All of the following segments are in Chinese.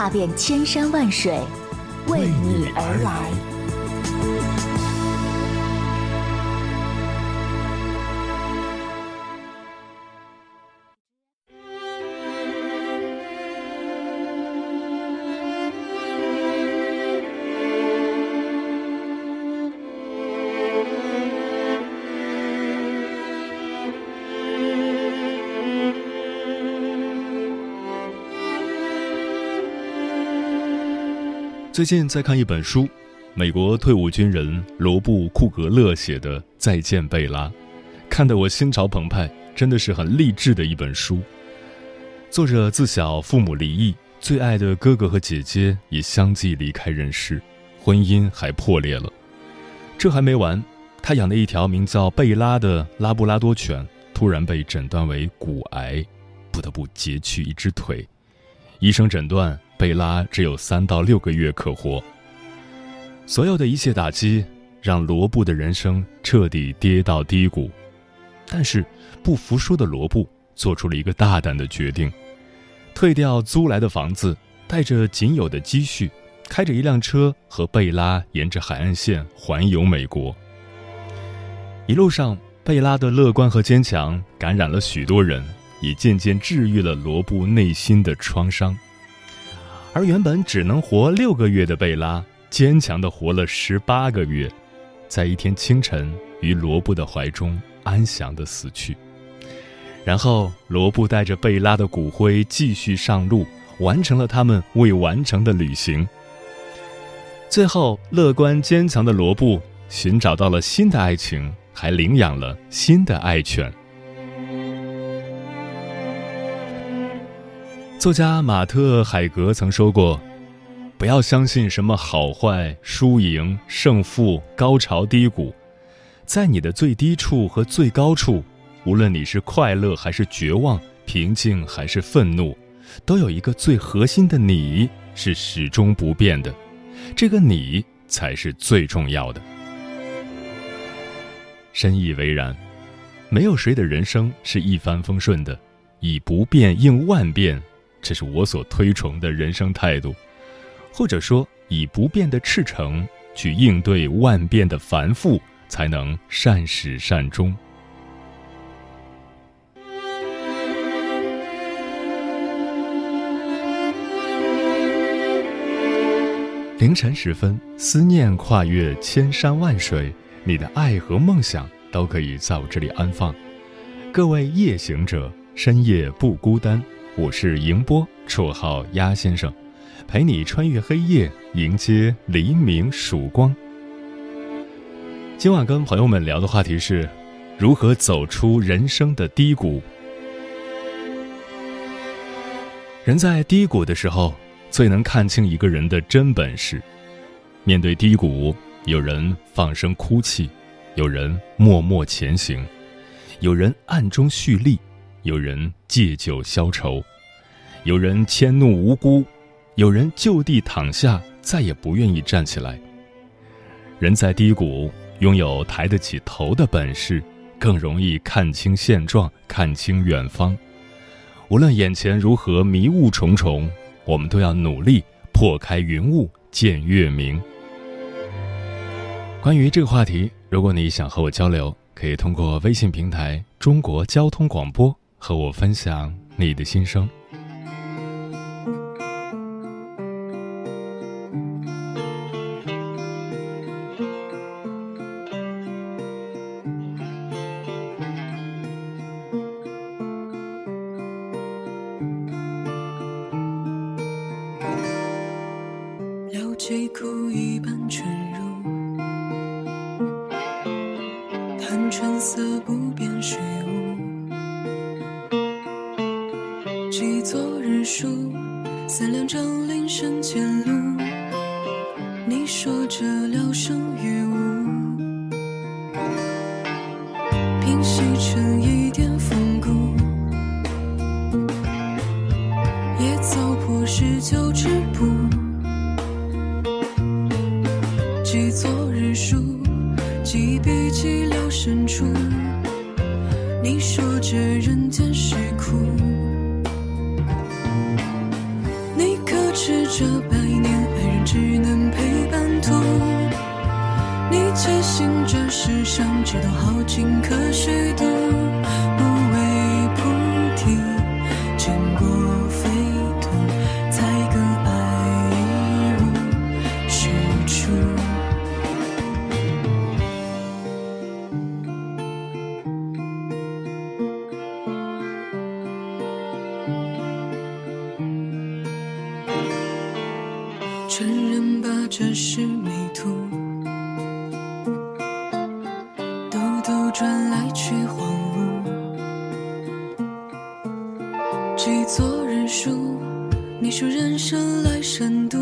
踏遍千山万水，为你而来。最近在看一本书，美国退伍军人罗布·库格勒写的《再见，贝拉》，看得我心潮澎湃，真的是很励志的一本书。作者自小父母离异，最爱的哥哥和姐姐也相继离开人世，婚姻还破裂了。这还没完，他养的一条名叫贝拉的拉布拉多犬突然被诊断为骨癌，不得不截去一只腿。医生诊断。贝拉只有三到六个月可活。所有的一切打击让罗布的人生彻底跌到低谷，但是不服输的罗布做出了一个大胆的决定：退掉租来的房子，带着仅有的积蓄，开着一辆车和贝拉沿着海岸线环游美国。一路上，贝拉的乐观和坚强感染了许多人，也渐渐治愈了罗布内心的创伤。而原本只能活六个月的贝拉，坚强的活了十八个月，在一天清晨于罗布的怀中安详的死去。然后，罗布带着贝拉的骨灰继续上路，完成了他们未完成的旅行。最后，乐观坚强的罗布寻找到了新的爱情，还领养了新的爱犬。作家马特·海格曾说过：“不要相信什么好坏、输赢、胜负、高潮低谷，在你的最低处和最高处，无论你是快乐还是绝望、平静还是愤怒，都有一个最核心的你是始终不变的，这个你才是最重要的。”深以为然，没有谁的人生是一帆风顺的，以不变应万变。这是我所推崇的人生态度，或者说，以不变的赤诚去应对万变的繁复，才能善始善终。凌晨时分，思念跨越千山万水，你的爱和梦想都可以在我这里安放。各位夜行者，深夜不孤单。我是迎波，绰号鸭先生，陪你穿越黑夜，迎接黎明曙光。今晚跟朋友们聊的话题是，如何走出人生的低谷。人在低谷的时候，最能看清一个人的真本事。面对低谷，有人放声哭泣，有人默默前行，有人暗中蓄力。有人借酒消愁，有人迁怒无辜，有人就地躺下，再也不愿意站起来。人在低谷，拥有抬得起头的本事，更容易看清现状，看清远方。无论眼前如何迷雾重重，我们都要努力破开云雾见月明。关于这个话题，如果你想和我交流，可以通过微信平台“中国交通广播”。和我分享你的心声。十九之步，记昨日书，几笔记聊深处，你说这人间是苦。你可知这百年爱人只能陪伴途？你坚信这世上只都好你说人生来深度，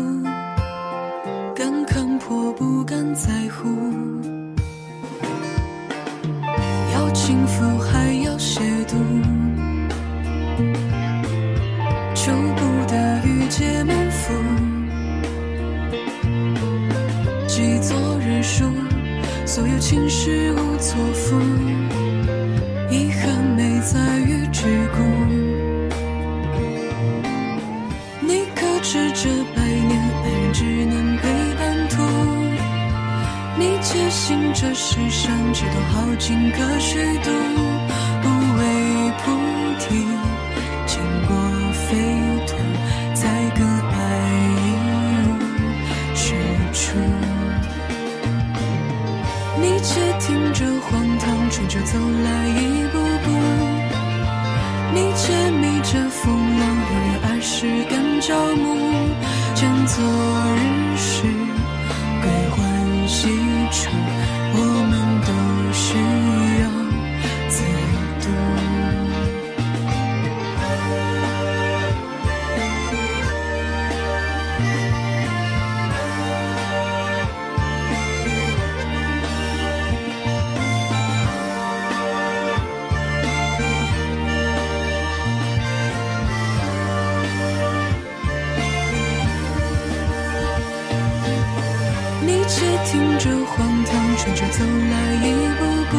且听这荒唐春秋走来一步步，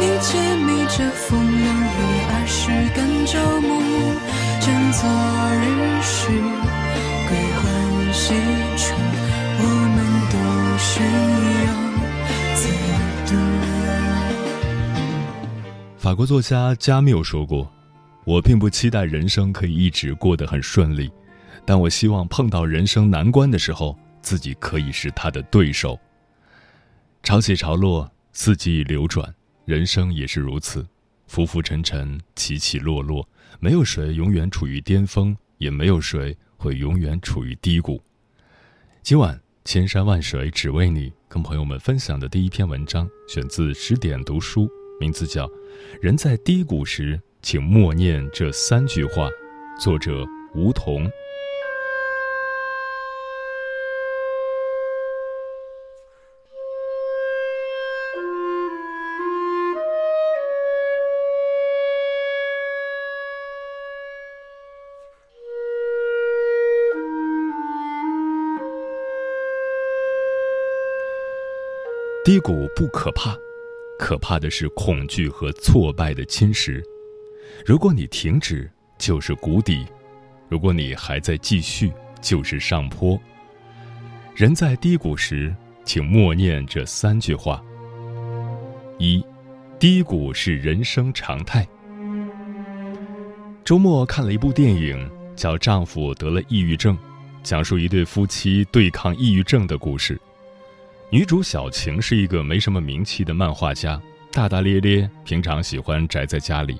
你且迷这风浪流连儿时感朝暮，见昨日事，归还西处，我们都需要自渡。法国作家加缪说过：“我并不期待人生可以一直过得很顺利，但我希望碰到人生难关的时候。”自己可以是他的对手。潮起潮落，四季流转，人生也是如此，浮浮沉沉，起起落落，没有谁永远处于巅峰，也没有谁会永远处于低谷。今晚千山万水只为你，跟朋友们分享的第一篇文章，选自十点读书，名字叫《人在低谷时，请默念这三句话》，作者吴桐。低谷不可怕，可怕的是恐惧和挫败的侵蚀。如果你停止，就是谷底；如果你还在继续，就是上坡。人在低谷时，请默念这三句话：一，低谷是人生常态。周末看了一部电影，叫《丈夫得了抑郁症》，讲述一对夫妻对抗抑郁症的故事。女主小晴是一个没什么名气的漫画家，大大咧咧，平常喜欢宅在家里。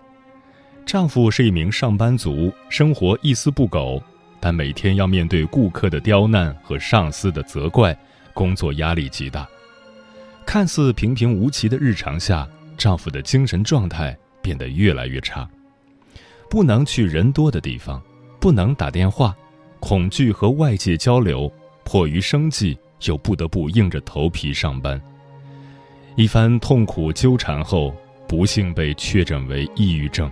丈夫是一名上班族，生活一丝不苟，但每天要面对顾客的刁难和上司的责怪，工作压力极大。看似平平无奇的日常下，丈夫的精神状态变得越来越差，不能去人多的地方，不能打电话，恐惧和外界交流，迫于生计又不得不硬着头皮上班。一番痛苦纠缠后，不幸被确诊为抑郁症。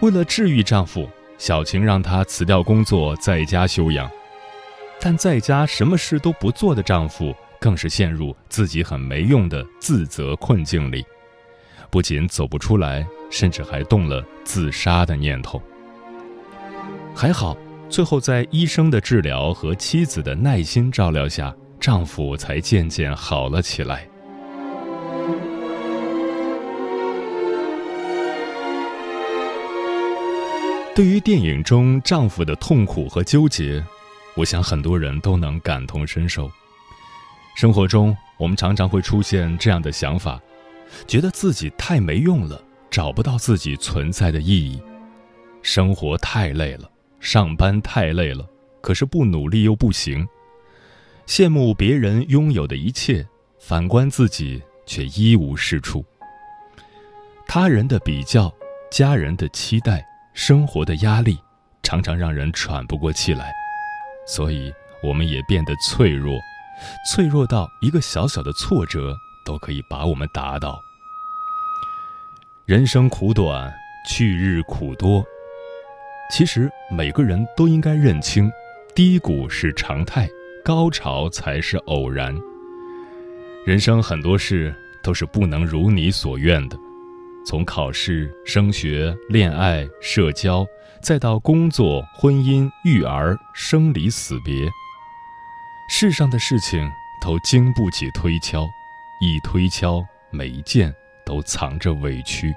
为了治愈丈夫，小晴让他辞掉工作，在家休养。但在家什么事都不做的丈夫，更是陷入自己很没用的自责困境里，不仅走不出来，甚至还动了自杀的念头。还好，最后在医生的治疗和妻子的耐心照料下，丈夫才渐渐好了起来。对于电影中丈夫的痛苦和纠结，我想很多人都能感同身受。生活中，我们常常会出现这样的想法，觉得自己太没用了，找不到自己存在的意义。生活太累了，上班太累了，可是不努力又不行。羡慕别人拥有的一切，反观自己却一无是处。他人的比较，家人的期待。生活的压力常常让人喘不过气来，所以我们也变得脆弱，脆弱到一个小小的挫折都可以把我们打倒。人生苦短，去日苦多。其实每个人都应该认清，低谷是常态，高潮才是偶然。人生很多事都是不能如你所愿的。从考试、升学、恋爱、社交，再到工作、婚姻、育儿、生离死别，世上的事情都经不起推敲，一推敲，每一件都藏着委屈。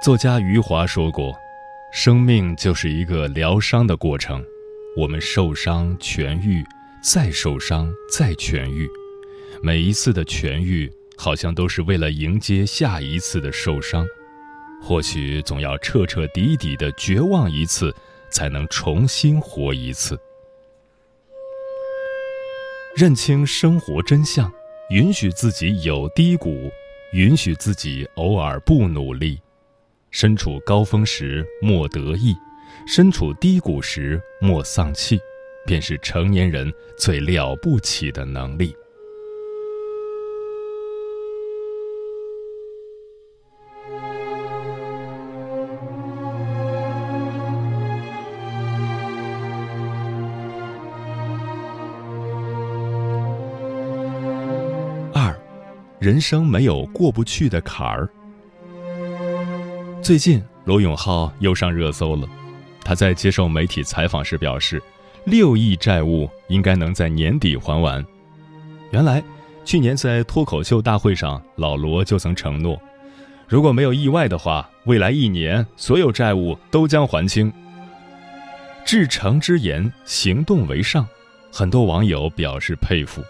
作家余华说过：“生命就是一个疗伤的过程，我们受伤、痊愈，再受伤、再痊愈，每一次的痊愈。”好像都是为了迎接下一次的受伤，或许总要彻彻底底的绝望一次，才能重新活一次。认清生活真相，允许自己有低谷，允许自己偶尔不努力。身处高峰时莫得意，身处低谷时莫丧气，便是成年人最了不起的能力。二人生没有过不去的坎儿。最近，罗永浩又上热搜了。他在接受媒体采访时表示，六亿债务应该能在年底还完。原来，去年在脱口秀大会上，老罗就曾承诺，如果没有意外的话，未来一年所有债务都将还清。至诚之言，行动为上，很多网友表示佩服。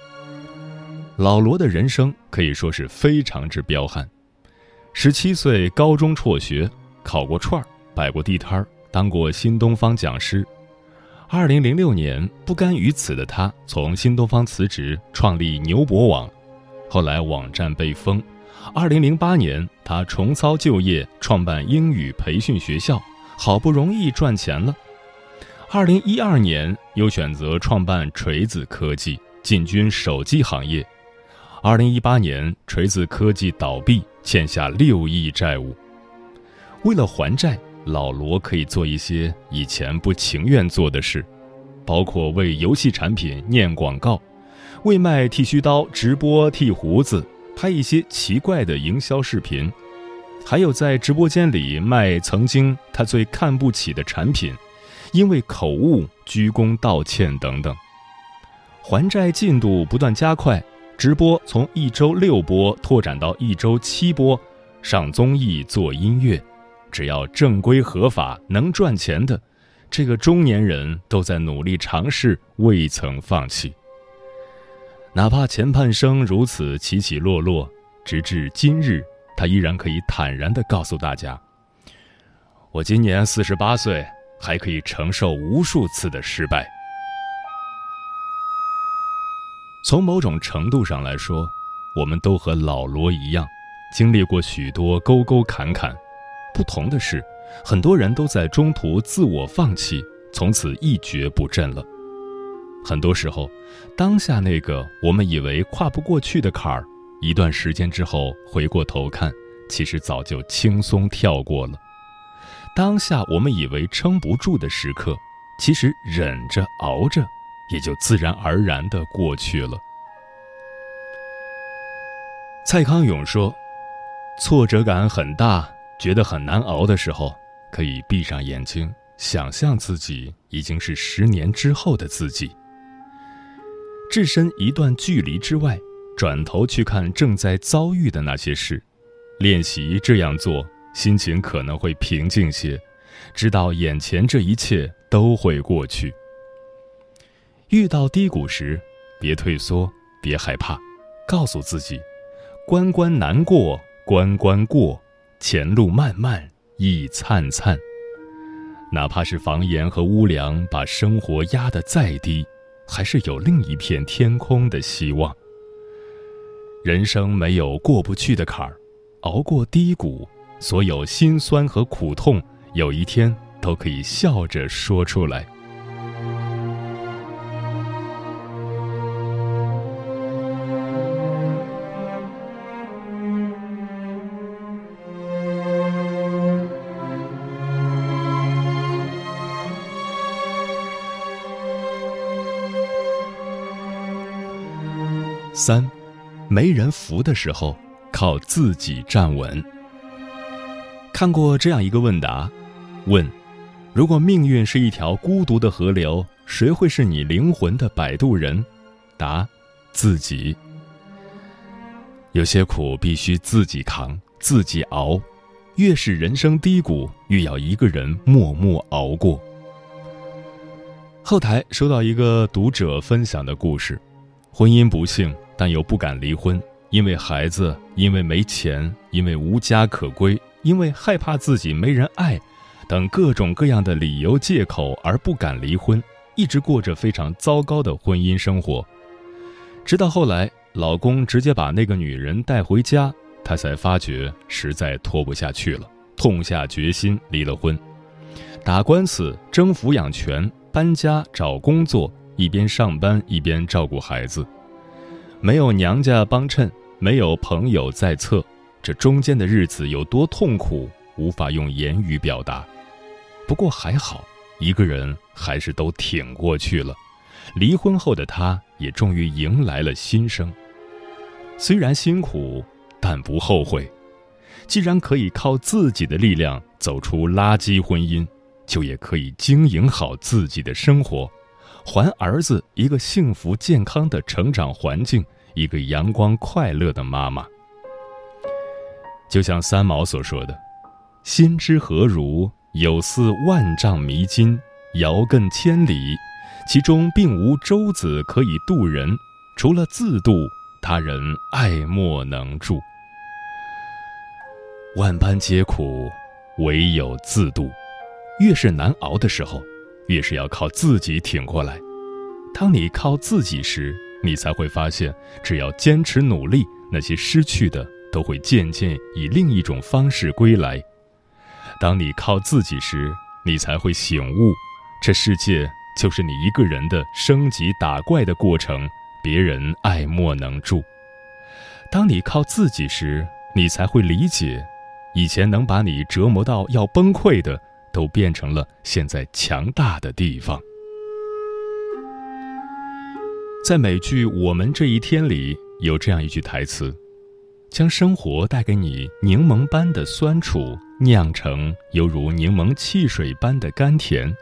老罗的人生可以说是非常之彪悍。十七岁高中辍学，烤过串儿，摆过地摊儿，当过新东方讲师。二零零六年，不甘于此的他从新东方辞职，创立牛博网。后来网站被封。二零零八年，他重操旧业，创办英语培训学校，好不容易赚钱了。二零一二年，又选择创办锤子科技，进军手机行业。二零一八年，锤子科技倒闭，欠下六亿债务。为了还债，老罗可以做一些以前不情愿做的事，包括为游戏产品念广告，为卖剃须刀直播剃胡子，拍一些奇怪的营销视频，还有在直播间里卖曾经他最看不起的产品，因为口误鞠躬道歉等等。还债进度不断加快。直播从一周六播拓展到一周七播，上综艺做音乐，只要正规合法能赚钱的，这个中年人都在努力尝试，未曾放弃。哪怕前半生如此起起落落，直至今日，他依然可以坦然地告诉大家：“我今年四十八岁，还可以承受无数次的失败。”从某种程度上来说，我们都和老罗一样，经历过许多沟沟坎坎，不同的是，很多人都在中途自我放弃，从此一蹶不振了。很多时候，当下那个我们以为跨不过去的坎儿，一段时间之后回过头看，其实早就轻松跳过了。当下我们以为撑不住的时刻，其实忍着熬着，也就自然而然的过去了。蔡康永说：“挫折感很大，觉得很难熬的时候，可以闭上眼睛，想象自己已经是十年之后的自己。”置身一段距离之外，转头去看正在遭遇的那些事，练习这样做，心情可能会平静些，知道眼前这一切都会过去。遇到低谷时，别退缩，别害怕，告诉自己：关关难过关关过，前路漫漫亦灿灿。哪怕是房檐和屋梁把生活压得再低。还是有另一片天空的希望。人生没有过不去的坎儿，熬过低谷，所有心酸和苦痛，有一天都可以笑着说出来。三，没人扶的时候，靠自己站稳。看过这样一个问答：问，如果命运是一条孤独的河流，谁会是你灵魂的摆渡人？答：自己。有些苦必须自己扛，自己熬。越是人生低谷，越要一个人默默熬过。后台收到一个读者分享的故事，婚姻不幸。但又不敢离婚，因为孩子，因为没钱，因为无家可归，因为害怕自己没人爱，等各种各样的理由借口而不敢离婚，一直过着非常糟糕的婚姻生活。直到后来，老公直接把那个女人带回家，她才发觉实在拖不下去了，痛下决心离了婚，打官司争抚养权，搬家找工作，一边上班一边照顾孩子。没有娘家帮衬，没有朋友在侧，这中间的日子有多痛苦，无法用言语表达。不过还好，一个人还是都挺过去了。离婚后的他，也终于迎来了新生。虽然辛苦，但不后悔。既然可以靠自己的力量走出垃圾婚姻，就也可以经营好自己的生活。还儿子一个幸福健康的成长环境，一个阳光快乐的妈妈。就像三毛所说的：“心之何如，有似万丈迷津，遥亘千里，其中并无舟子可以渡人，除了自渡，他人爱莫能助。万般皆苦，唯有自渡。越是难熬的时候。”越是要靠自己挺过来。当你靠自己时，你才会发现，只要坚持努力，那些失去的都会渐渐以另一种方式归来。当你靠自己时，你才会醒悟，这世界就是你一个人的升级打怪的过程，别人爱莫能助。当你靠自己时，你才会理解，以前能把你折磨到要崩溃的。都变成了现在强大的地方。在美剧《我们这一天》里有这样一句台词：“将生活带给你柠檬般的酸楚，酿成犹如柠檬汽水般的甘甜。”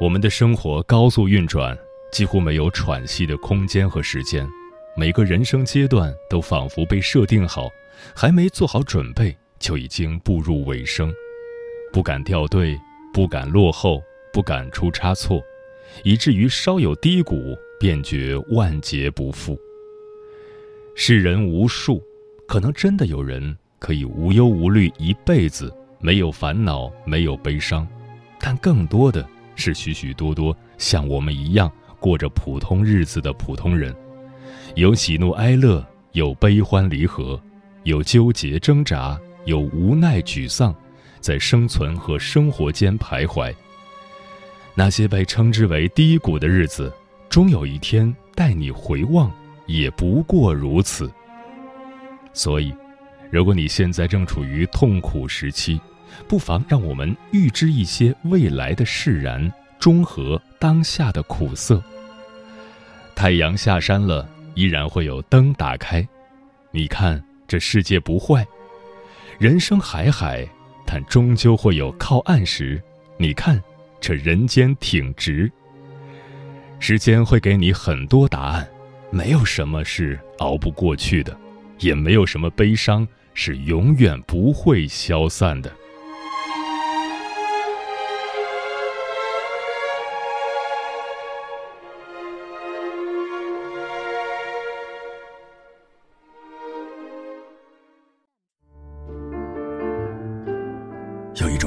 我们的生活高速运转，几乎没有喘息的空间和时间，每个人生阶段都仿佛被设定好，还没做好准备，就已经步入尾声。不敢掉队，不敢落后，不敢出差错，以至于稍有低谷，便觉万劫不复。世人无数，可能真的有人可以无忧无虑一辈子，没有烦恼，没有悲伤，但更多的是许许多多像我们一样过着普通日子的普通人，有喜怒哀乐，有悲欢离合，有纠结挣扎，有无奈、沮丧，在生存和生活间徘徊。那些被称之为低谷的日子，终有一天带你回望，也不过如此。所以，如果你现在正处于痛苦时期，不妨让我们预知一些未来的释然，中和当下的苦涩。太阳下山了，依然会有灯打开。你看，这世界不坏，人生海海，但终究会有靠岸时。你看。这人间挺直，时间会给你很多答案，没有什么是熬不过去的，也没有什么悲伤是永远不会消散的。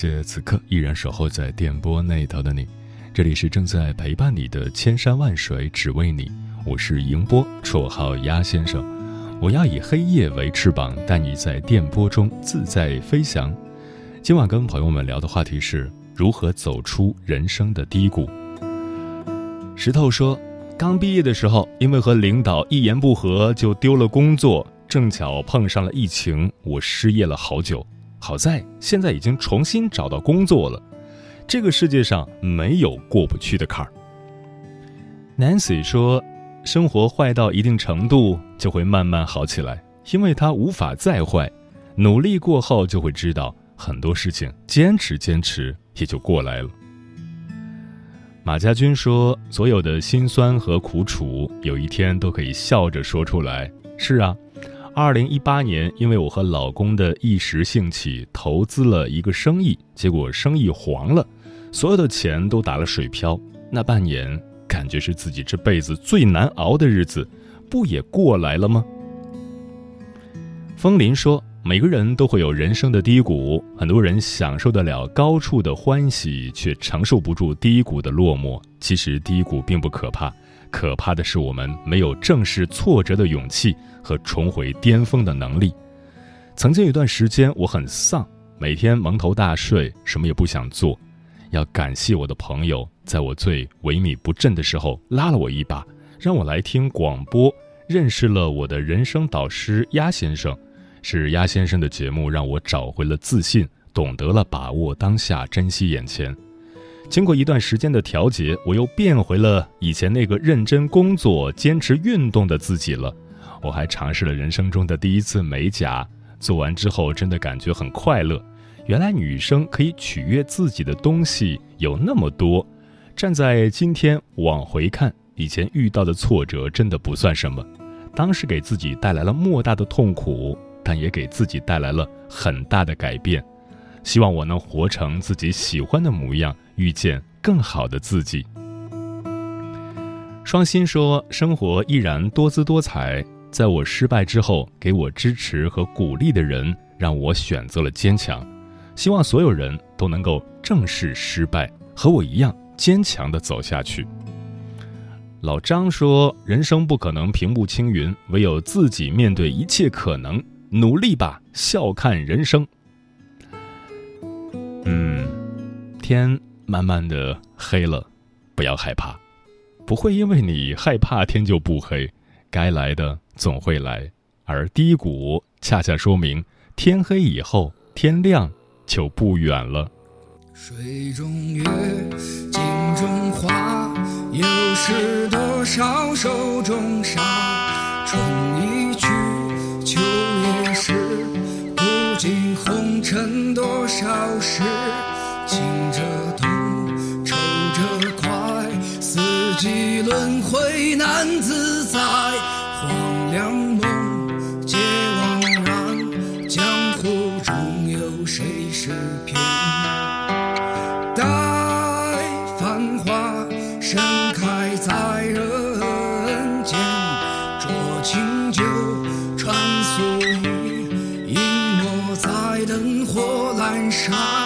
谢此刻依然守候在电波那头的你，这里是正在陪伴你的千山万水只为你，我是迎波，绰号鸭先生。我要以黑夜为翅膀，带你在电波中自在飞翔。今晚跟朋友们聊的话题是如何走出人生的低谷。石头说，刚毕业的时候，因为和领导一言不合就丢了工作，正巧碰上了疫情，我失业了好久。好在现在已经重新找到工作了，这个世界上没有过不去的坎儿。Nancy 说：“生活坏到一定程度就会慢慢好起来，因为它无法再坏。努力过后就会知道很多事情，坚持坚持也就过来了。”马家军说：“所有的辛酸和苦楚，有一天都可以笑着说出来。”是啊。二零一八年，因为我和老公的一时兴起，投资了一个生意，结果生意黄了，所有的钱都打了水漂。那半年，感觉是自己这辈子最难熬的日子，不也过来了吗？风林说：“每个人都会有人生的低谷，很多人享受得了高处的欢喜，却承受不住低谷的落寞。其实低谷并不可怕。”可怕的是，我们没有正视挫折的勇气和重回巅峰的能力。曾经有段时间，我很丧，每天蒙头大睡，什么也不想做。要感谢我的朋友，在我最萎靡不振的时候拉了我一把，让我来听广播，认识了我的人生导师鸭先生。是鸭先生的节目让我找回了自信，懂得了把握当下，珍惜眼前。经过一段时间的调节，我又变回了以前那个认真工作、坚持运动的自己了。我还尝试了人生中的第一次美甲，做完之后真的感觉很快乐。原来女生可以取悦自己的东西有那么多。站在今天往回看，以前遇到的挫折真的不算什么，当时给自己带来了莫大的痛苦，但也给自己带来了很大的改变。希望我能活成自己喜欢的模样。遇见更好的自己。双心说：“生活依然多姿多彩，在我失败之后，给我支持和鼓励的人，让我选择了坚强。希望所有人都能够正视失败，和我一样坚强的走下去。”老张说：“人生不可能平步青云，唯有自己面对一切可能，努力吧，笑看人生。”嗯，天。慢慢的黑了，不要害怕，不会因为你害怕天就不黑，该来的总会来，而低谷恰恰说明天黑以后天亮就不远了。水中月，镜中花，又是多少手中沙？春已去，秋也是，红尘多少事？情着痛。几轮回难自在，shine.